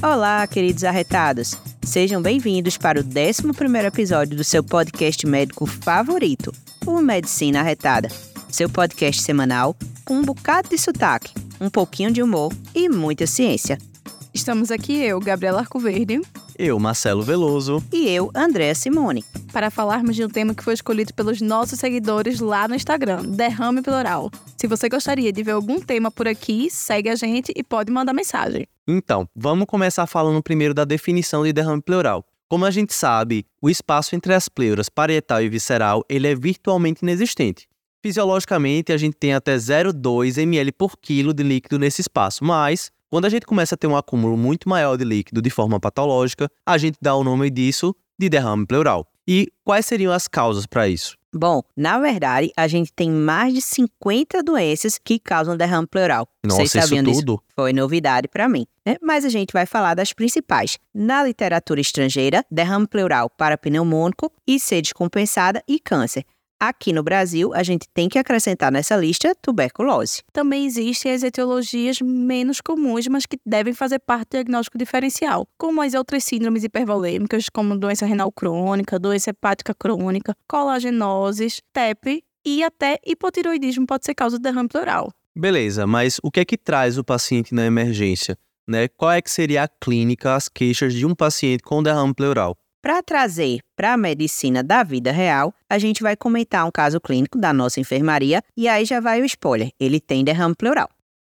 Olá, queridos arretados. Sejam bem-vindos para o 11º episódio do seu podcast médico favorito, o Medicina Arretada. Seu podcast semanal com um bocado de sotaque, um pouquinho de humor e muita ciência. Estamos aqui eu, Gabriela Arcoverde, Eu, Marcelo Veloso. E eu, Andréa Simone. para falarmos de um tema que foi escolhido pelos nossos seguidores lá no Instagram, derrame pleural. Se você gostaria de ver algum tema por aqui, segue a gente e pode mandar mensagem. Então, vamos começar falando primeiro da definição de derrame pleural. Como a gente sabe, o espaço entre as pleuras parietal e visceral ele é virtualmente inexistente. Fisiologicamente, a gente tem até 0,2 ml por quilo de líquido nesse espaço, mas quando a gente começa a ter um acúmulo muito maior de líquido de forma patológica, a gente dá o nome disso de derrame pleural. E quais seriam as causas para isso? Bom, na verdade, a gente tem mais de 50 doenças que causam derrame pleural. Nossa, Vocês sabiam isso disso? tudo? Foi novidade para mim, né? Mas a gente vai falar das principais. Na literatura estrangeira, derrame pleural para pneumônico e C descompensada e câncer. Aqui no Brasil, a gente tem que acrescentar nessa lista tuberculose. Também existem as etiologias menos comuns, mas que devem fazer parte do diagnóstico diferencial, como as outras síndromes hipervolêmicas, como doença renal crônica, doença hepática crônica, colagenoses, TEP e até hipotiroidismo pode ser causa de derrame pleural. Beleza, mas o que é que traz o paciente na emergência? Né? Qual é que seria a clínica, as queixas de um paciente com derrame pleural? Para trazer para a medicina da vida real, a gente vai comentar um caso clínico da nossa enfermaria e aí já vai o spoiler: ele tem derrame pleural.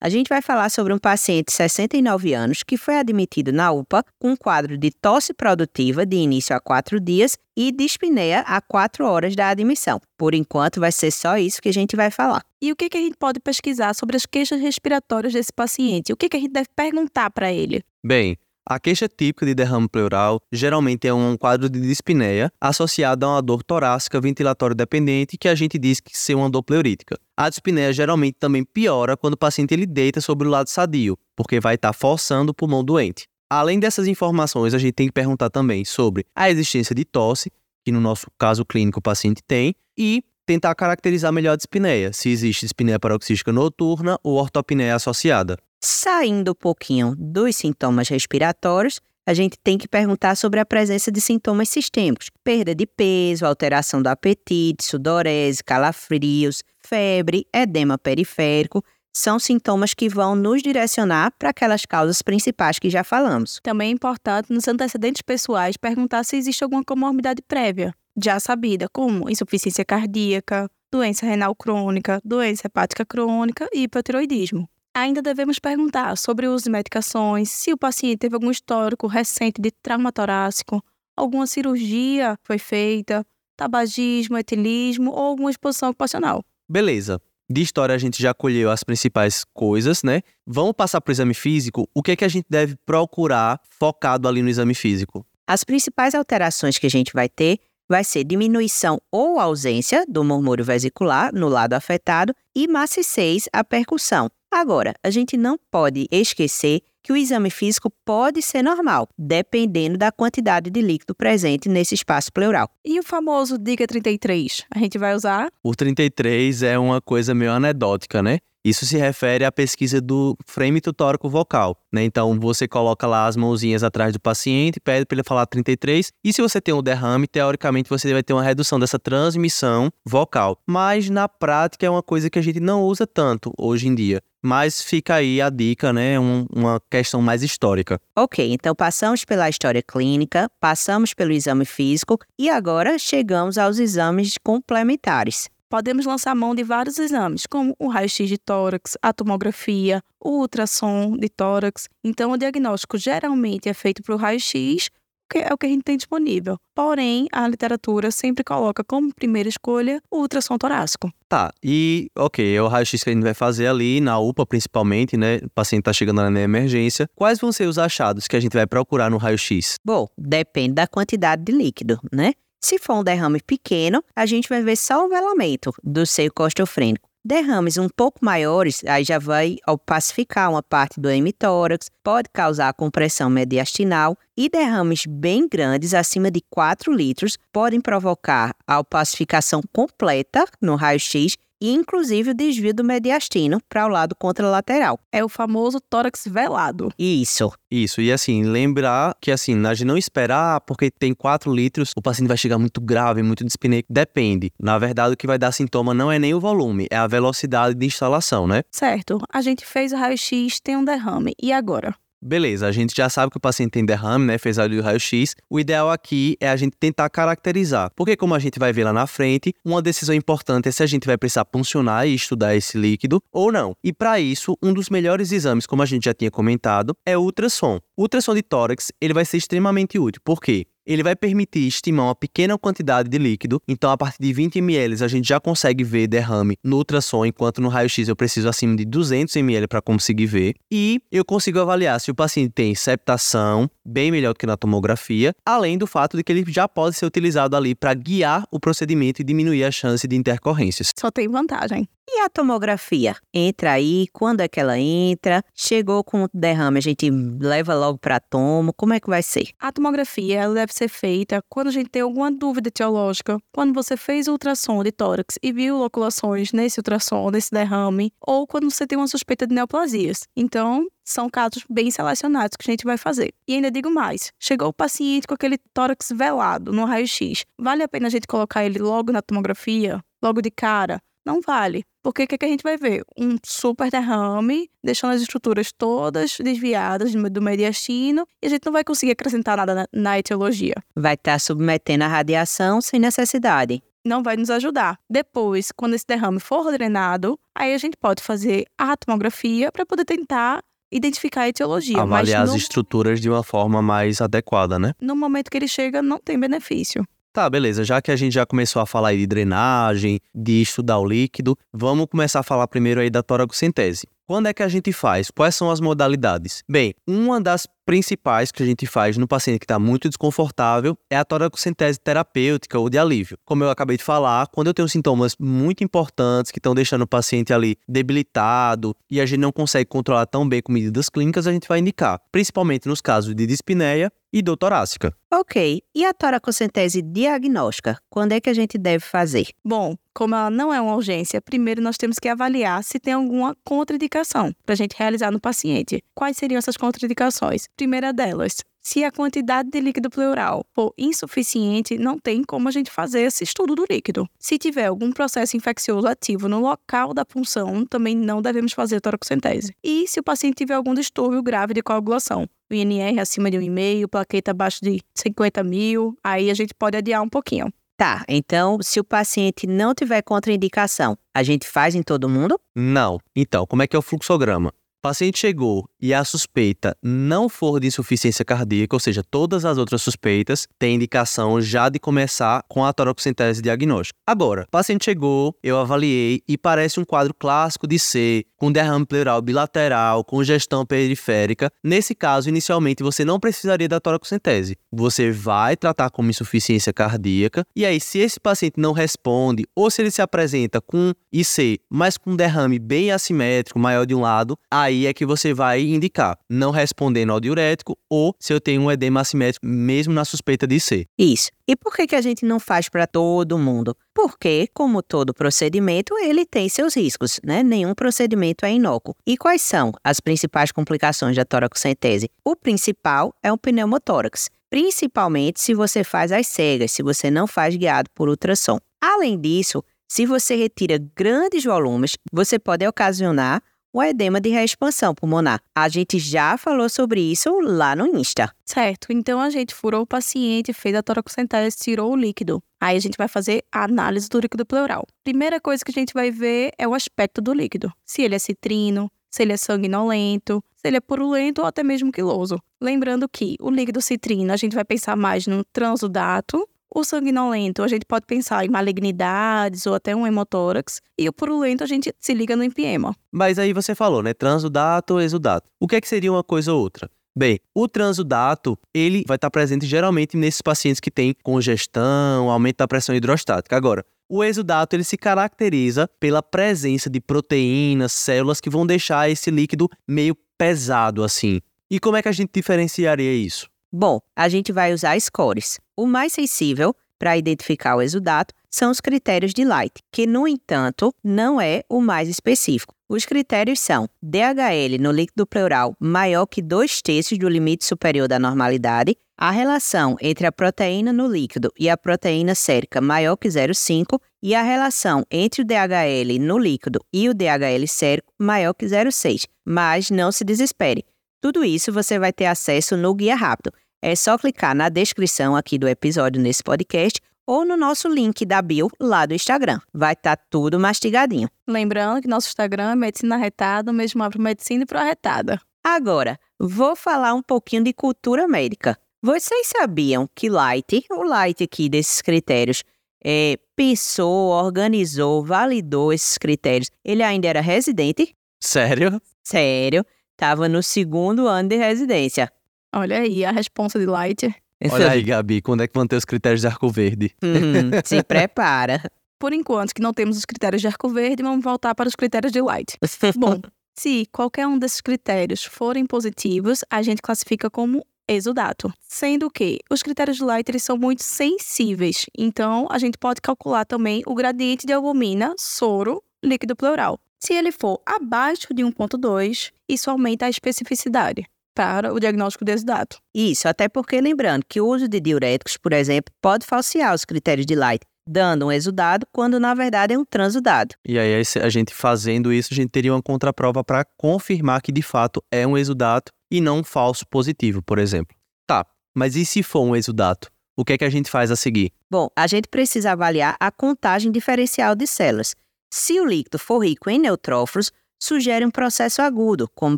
A gente vai falar sobre um paciente de 69 anos que foi admitido na UPA com um quadro de tosse produtiva de início a quatro dias e dispneia a quatro horas da admissão. Por enquanto, vai ser só isso que a gente vai falar. E o que, que a gente pode pesquisar sobre as queixas respiratórias desse paciente? O que, que a gente deve perguntar para ele? Bem, a queixa típica de derrame pleural geralmente é um quadro de dispneia associado a uma dor torácica ventilatória dependente que a gente diz que ser uma dor pleurítica. A dispneia geralmente também piora quando o paciente ele deita sobre o lado sadio, porque vai estar forçando o pulmão doente. Além dessas informações, a gente tem que perguntar também sobre a existência de tosse, que no nosso caso clínico o paciente tem, e tentar caracterizar melhor a dispneia, se existe dispneia paroxística noturna ou ortopneia associada. Saindo um pouquinho dos sintomas respiratórios, a gente tem que perguntar sobre a presença de sintomas sistêmicos: perda de peso, alteração do apetite, sudorese, calafrios, febre, edema periférico. São sintomas que vão nos direcionar para aquelas causas principais que já falamos. Também é importante, nos antecedentes pessoais, perguntar se existe alguma comorbidade prévia, já sabida, como insuficiência cardíaca, doença renal crônica, doença hepática crônica e hipotiroidismo. Ainda devemos perguntar sobre o uso de medicações, se o paciente teve algum histórico recente de trauma torácico, alguma cirurgia foi feita, tabagismo, etilismo ou alguma exposição ocupacional. Beleza. De história a gente já colheu as principais coisas, né? Vamos passar para o exame físico. O que é que a gente deve procurar focado ali no exame físico? As principais alterações que a gente vai ter vai ser diminuição ou ausência do murmúrio vesicular no lado afetado e maciçez à percussão. Agora, a gente não pode esquecer que o exame físico pode ser normal, dependendo da quantidade de líquido presente nesse espaço pleural. E o famoso Dica 33? A gente vai usar? O 33 é uma coisa meio anedótica, né? Isso se refere à pesquisa do frame tutórico vocal, né? Então você coloca lá as mãozinhas atrás do paciente, pede para ele falar 33, e se você tem um derrame, teoricamente você vai ter uma redução dessa transmissão vocal. Mas na prática é uma coisa que a gente não usa tanto hoje em dia. Mas fica aí a dica, né? Um- uma questão mais histórica. Ok, então passamos pela história clínica, passamos pelo exame físico e agora chegamos aos exames complementares. Podemos lançar mão de vários exames, como o raio-x de tórax, a tomografia, o ultrassom de tórax. Então, o diagnóstico geralmente é feito para o raio-x, que é o que a gente tem disponível. Porém, a literatura sempre coloca como primeira escolha o ultrassom torácico. Tá, e ok, é o raio-x que a gente vai fazer ali, na UPA principalmente, né? O paciente tá chegando na emergência. Quais vão ser os achados que a gente vai procurar no raio-x? Bom, depende da quantidade de líquido, né? Se for um derrame pequeno, a gente vai ver só o velamento do seio costofrênico. Derrames um pouco maiores, aí já vai opacificar uma parte do hemitórax, pode causar compressão mediastinal e derrames bem grandes, acima de 4 litros, podem provocar a opacificação completa no raio-x e inclusive o desvio do mediastino para o lado contralateral. É o famoso tórax velado. Isso. Isso, e assim, lembrar que assim, a gente não esperar ah, porque tem 4 litros, o paciente vai chegar muito grave, muito dispneia. Depende. Na verdade, o que vai dar sintoma não é nem o volume, é a velocidade de instalação, né? Certo. A gente fez o raio-x, tem um derrame. E agora? Beleza, a gente já sabe que o paciente tem derrame, né? Fez ali o raio-x. O ideal aqui é a gente tentar caracterizar. Porque, como a gente vai ver lá na frente, uma decisão importante é se a gente vai precisar puncionar e estudar esse líquido ou não. E para isso, um dos melhores exames, como a gente já tinha comentado, é o ultrassom. O ultrassom de tórax, ele vai ser extremamente útil. Por quê? Ele vai permitir estimar uma pequena quantidade de líquido. Então, a partir de 20 ml, a gente já consegue ver derrame no ultrassom, enquanto no raio-x eu preciso acima de 200 ml para conseguir ver. E eu consigo avaliar se o paciente tem septação, bem melhor do que na tomografia, além do fato de que ele já pode ser utilizado ali para guiar o procedimento e diminuir a chance de intercorrências. Só tem vantagem. E a tomografia? Entra aí, quando é que ela entra? Chegou com derrame, a gente leva logo para tomo, como é que vai ser? A tomografia ela deve ser feita quando a gente tem alguma dúvida etiológica, quando você fez o ultrassom de tórax e viu loculações nesse ultrassom, nesse derrame, ou quando você tem uma suspeita de neoplasias. Então, são casos bem selecionados que a gente vai fazer. E ainda digo mais: chegou o paciente com aquele tórax velado no raio-x. Vale a pena a gente colocar ele logo na tomografia? Logo de cara? Não vale. Porque o que, que, a gente vai ver? Um super derrame, deixando as estruturas todas desviadas do mediastino, e a gente não vai conseguir acrescentar nada na, na etiologia. Vai estar tá submetendo a radiação sem necessidade. Não vai nos ajudar. Depois, quando esse derrame for drenado, aí a gente pode fazer a tomografia para poder tentar identificar a etiologia. Avaliar no... as estruturas de uma forma mais adequada, né? No momento que ele chega, não tem benefício. Tá, beleza. Já que a gente já começou a falar aí de drenagem, de estudar o líquido, vamos começar a falar primeiro aí da toracocentese. Quando é que a gente faz? Quais são as modalidades? Bem, uma das principais que a gente faz no paciente que está muito desconfortável é a toracocentese terapêutica ou de alívio. Como eu acabei de falar, quando eu tenho sintomas muito importantes que estão deixando o paciente ali debilitado e a gente não consegue controlar tão bem com medidas clínicas, a gente vai indicar, principalmente nos casos de dispneia e dor torácica. Ok, e a toracocentese diagnóstica? Quando é que a gente deve fazer? Bom, como ela não é uma urgência, primeiro nós temos que avaliar se tem alguma contraindicação para a gente realizar no paciente. Quais seriam essas contraindicações? Primeira delas, se a quantidade de líquido pleural for insuficiente, não tem como a gente fazer esse estudo do líquido. Se tiver algum processo infeccioso ativo no local da punção, também não devemos fazer toracocentese. E se o paciente tiver algum distúrbio grave de coagulação, o INR acima de 1,5, plaqueta abaixo de 50 mil, aí a gente pode adiar um pouquinho. Tá, então se o paciente não tiver contraindicação, a gente faz em todo mundo? Não. Então, como é que é o fluxograma? Paciente chegou e a suspeita não for de insuficiência cardíaca, ou seja, todas as outras suspeitas têm indicação já de começar com a toracocentese diagnóstica. Agora, paciente chegou, eu avaliei e parece um quadro clássico de C, com derrame pleural bilateral, congestão periférica. Nesse caso, inicialmente você não precisaria da toracocentese. Você vai tratar como insuficiência cardíaca e aí se esse paciente não responde ou se ele se apresenta com IC, mas com derrame bem assimétrico, maior de um lado, aí aí é que você vai indicar, não respondendo ao diurético ou se eu tenho um edema assimétrico mesmo na suspeita de ser. Isso. E por que, que a gente não faz para todo mundo? Porque, como todo procedimento, ele tem seus riscos, né? Nenhum procedimento é inócuo. E quais são as principais complicações da toracocentese? O principal é o pneumotórax, principalmente se você faz as cegas, se você não faz guiado por ultrassom. Além disso, se você retira grandes volumes, você pode ocasionar o edema de reexpansão pulmonar. A gente já falou sobre isso lá no Insta. Certo, então a gente furou o paciente, fez a toracocentese, tirou o líquido. Aí a gente vai fazer a análise do líquido pleural. Primeira coisa que a gente vai ver é o aspecto do líquido. Se ele é citrino, se ele é sanguinolento, se ele é purulento ou até mesmo quiloso. Lembrando que o líquido citrino a gente vai pensar mais no transudato, o sanguinolento, a gente pode pensar em malignidades ou até um hemotórax. E o purulento, a gente se liga no empiema. Mas aí você falou, né? Transudato ou exudato. O que é que seria uma coisa ou outra? Bem, o transudato, ele vai estar presente geralmente nesses pacientes que têm congestão, aumento da pressão hidrostática. Agora, o exudato ele se caracteriza pela presença de proteínas, células que vão deixar esse líquido meio pesado assim. E como é que a gente diferenciaria isso? Bom, a gente vai usar scores. O mais sensível para identificar o exudato são os critérios de Light, que, no entanto, não é o mais específico. Os critérios são DHL no líquido pleural maior que 2 terços do limite superior da normalidade, a relação entre a proteína no líquido e a proteína sérica maior que 0,5 e a relação entre o DHL no líquido e o DHL sérico maior que 0,6. Mas não se desespere. Tudo isso você vai ter acesso no Guia Rápido. É só clicar na descrição aqui do episódio nesse podcast ou no nosso link da bio lá do Instagram. Vai estar tá tudo mastigadinho. Lembrando que nosso Instagram é Medicina Arretada, o mesmo para Medicina e para Arretada. Agora, vou falar um pouquinho de cultura médica. Vocês sabiam que Light, o Light aqui desses critérios, é, pensou, organizou, validou esses critérios. Ele ainda era residente. Sério? Sério. Estava no segundo ano de residência. Olha aí a resposta de Light. Olha aí, Gabi, quando é que vão ter os critérios de arco verde? Uhum, se prepara. Por enquanto que não temos os critérios de arco verde, vamos voltar para os critérios de Light. Bom, se qualquer um desses critérios forem positivos, a gente classifica como exudato. Sendo que os critérios de Light eles são muito sensíveis, então a gente pode calcular também o gradiente de albumina, soro, líquido pleural. Se ele for abaixo de 1.2, isso aumenta a especificidade para o diagnóstico de exudato. Isso, até porque lembrando que o uso de diuréticos, por exemplo, pode falsear os critérios de Light, dando um exudado quando na verdade é um transudado. E aí a gente fazendo isso, a gente teria uma contraprova para confirmar que de fato é um exudato e não um falso positivo, por exemplo. Tá, mas e se for um exudato? O que é que a gente faz a seguir? Bom, a gente precisa avaliar a contagem diferencial de células. Se o líquido for rico em neutrófilos, sugere um processo agudo, como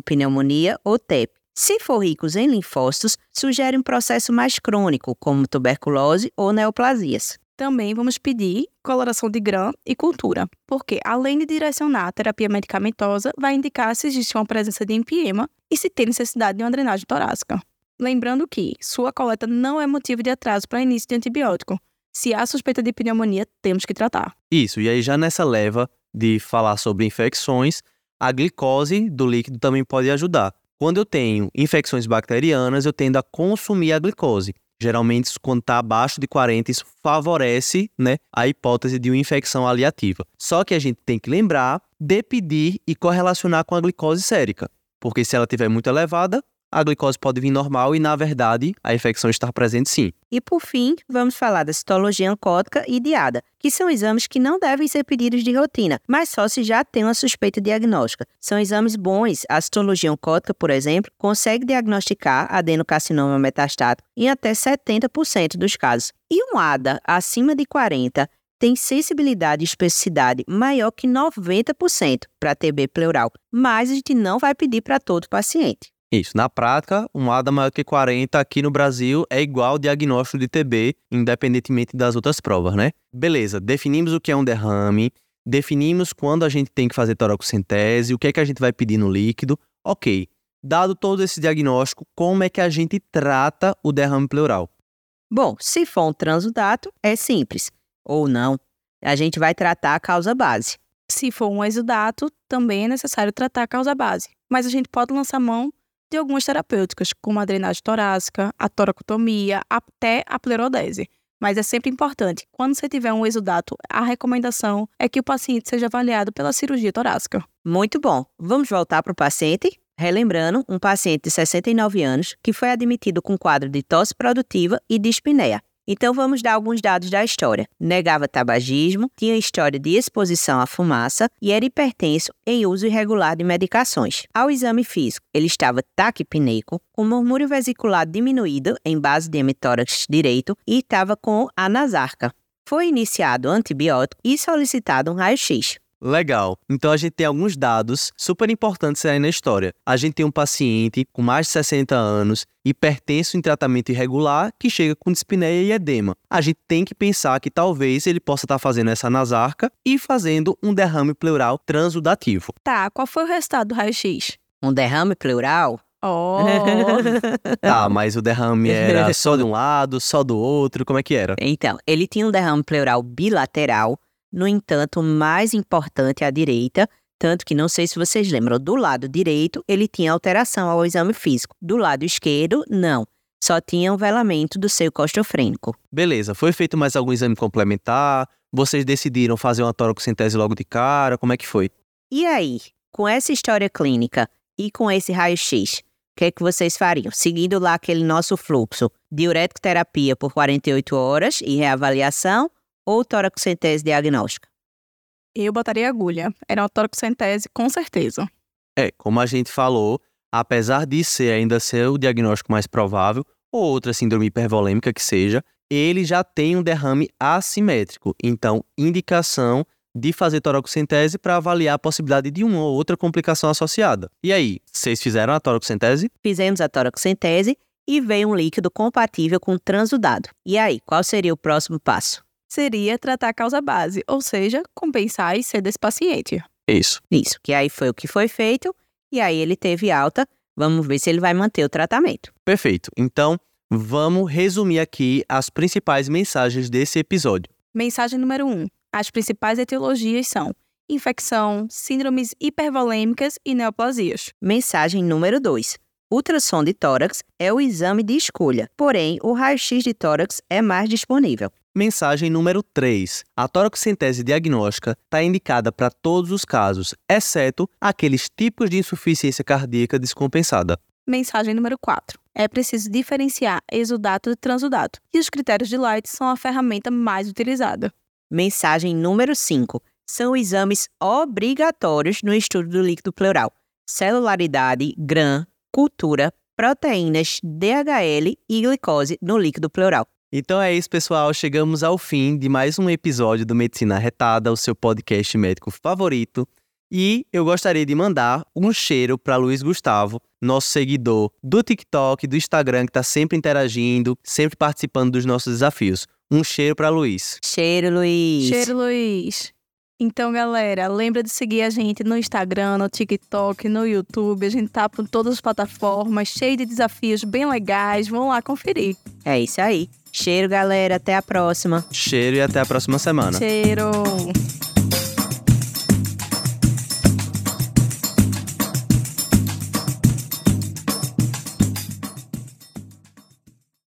pneumonia ou TEP. Se for ricos em linfócitos, sugere um processo mais crônico, como tuberculose ou neoplasias. Também vamos pedir coloração de GRAM e cultura, porque além de direcionar a terapia medicamentosa, vai indicar se existe uma presença de empiema e se tem necessidade de uma drenagem torácica. Lembrando que sua coleta não é motivo de atraso para início de antibiótico. Se há suspeita de pneumonia, temos que tratar. Isso, e aí já nessa leva de falar sobre infecções, a glicose do líquido também pode ajudar. Quando eu tenho infecções bacterianas, eu tendo a consumir a glicose. Geralmente, quando está abaixo de 40, isso favorece né, a hipótese de uma infecção aliativa. Só que a gente tem que lembrar de pedir e correlacionar com a glicose sérica. Porque se ela estiver muito elevada, a glicose pode vir normal e, na verdade, a infecção está presente sim. E por fim, vamos falar da citologia oncótica e diada, que são exames que não devem ser pedidos de rotina, mas só se já tem uma suspeita diagnóstica. São exames bons. A citologia oncótica, por exemplo, consegue diagnosticar adenocarcinoma metastático em até 70% dos casos. E um ADA acima de 40 tem sensibilidade e especificidade maior que 90% para TB pleural, mas a gente não vai pedir para todo paciente. Isso. Na prática, um ADA maior que 40 aqui no Brasil é igual ao diagnóstico de TB, independentemente das outras provas, né? Beleza, definimos o que é um derrame, definimos quando a gente tem que fazer toracocentese, o que é que a gente vai pedir no líquido. Ok, dado todo esse diagnóstico, como é que a gente trata o derrame pleural? Bom, se for um transudato, é simples. Ou não, a gente vai tratar a causa base. Se for um exudato, também é necessário tratar a causa base. Mas a gente pode lançar mão de algumas terapêuticas, como a drenagem torácica, a toracotomia, até a plerodese. Mas é sempre importante, quando você tiver um exudato, a recomendação é que o paciente seja avaliado pela cirurgia torácica. Muito bom. Vamos voltar para o paciente? Relembrando, um paciente de 69 anos que foi admitido com quadro de tosse produtiva e dispneia. Então vamos dar alguns dados da história. Negava tabagismo, tinha história de exposição à fumaça e era hipertenso em uso irregular de medicações. Ao exame físico, ele estava taquipneico, com murmúrio vesicular diminuído em base de hemitórax direito e estava com anasarca. Foi iniciado antibiótico e solicitado um raio-x. Legal. Então a gente tem alguns dados super importantes aí na história. A gente tem um paciente com mais de 60 anos, hipertenso em tratamento irregular, que chega com dispneia e edema. A gente tem que pensar que talvez ele possa estar fazendo essa nasarca e fazendo um derrame pleural transudativo. Tá, qual foi o resultado do raio-x? Um derrame pleural? Oh! tá, mas o derrame era só de um lado, só do outro, como é que era? Então, ele tinha um derrame pleural bilateral, no entanto, mais importante à direita, tanto que não sei se vocês lembram, do lado direito ele tinha alteração ao exame físico, do lado esquerdo, não. só tinha um velamento do seu costofrênico. Beleza, foi feito mais algum exame complementar? Vocês decidiram fazer uma toracocentese logo de cara? Como é que foi? E aí, com essa história clínica e com esse raio-x, o que, é que vocês fariam? Seguindo lá aquele nosso fluxo, diurético terapia por 48 horas e reavaliação ou toracocentese diagnóstica? Eu botaria agulha. Era uma toracocentese, com certeza. É, como a gente falou, apesar de ser ainda ser o diagnóstico mais provável, ou outra síndrome hipervolêmica que seja, ele já tem um derrame assimétrico. Então, indicação de fazer toracocentese para avaliar a possibilidade de uma ou outra complicação associada. E aí, vocês fizeram a toracocentese? Fizemos a toracocentese e veio um líquido compatível com transudado. E aí, qual seria o próximo passo? Seria tratar a causa base, ou seja, compensar e ser desse paciente. Isso. Isso, que aí foi o que foi feito e aí ele teve alta. Vamos ver se ele vai manter o tratamento. Perfeito. Então, vamos resumir aqui as principais mensagens desse episódio. Mensagem número 1. Um, as principais etiologias são infecção, síndromes hipervolêmicas e neoplasias. Mensagem número 2. Ultrassom de tórax é o exame de escolha, porém o raio-x de tórax é mais disponível. Mensagem número 3. A toracocentese diagnóstica está indicada para todos os casos, exceto aqueles tipos de insuficiência cardíaca descompensada. Mensagem número 4. É preciso diferenciar exudato de transudato, e os critérios de Light são a ferramenta mais utilizada. Mensagem número 5. São exames obrigatórios no estudo do líquido pleural. Celularidade, GRAM, cultura, proteínas, DHL e glicose no líquido pleural. Então é isso, pessoal. Chegamos ao fim de mais um episódio do Medicina Retada, o seu podcast médico favorito. E eu gostaria de mandar um cheiro para Luiz Gustavo, nosso seguidor do TikTok, do Instagram, que está sempre interagindo, sempre participando dos nossos desafios. Um cheiro para Luiz. Cheiro, Luiz. Cheiro, Luiz. Então, galera, lembra de seguir a gente no Instagram, no TikTok, no YouTube. A gente tá por todas as plataformas, cheio de desafios bem legais. Vão lá conferir. É isso aí. Cheiro, galera. Até a próxima. Cheiro e até a próxima semana. Cheiro.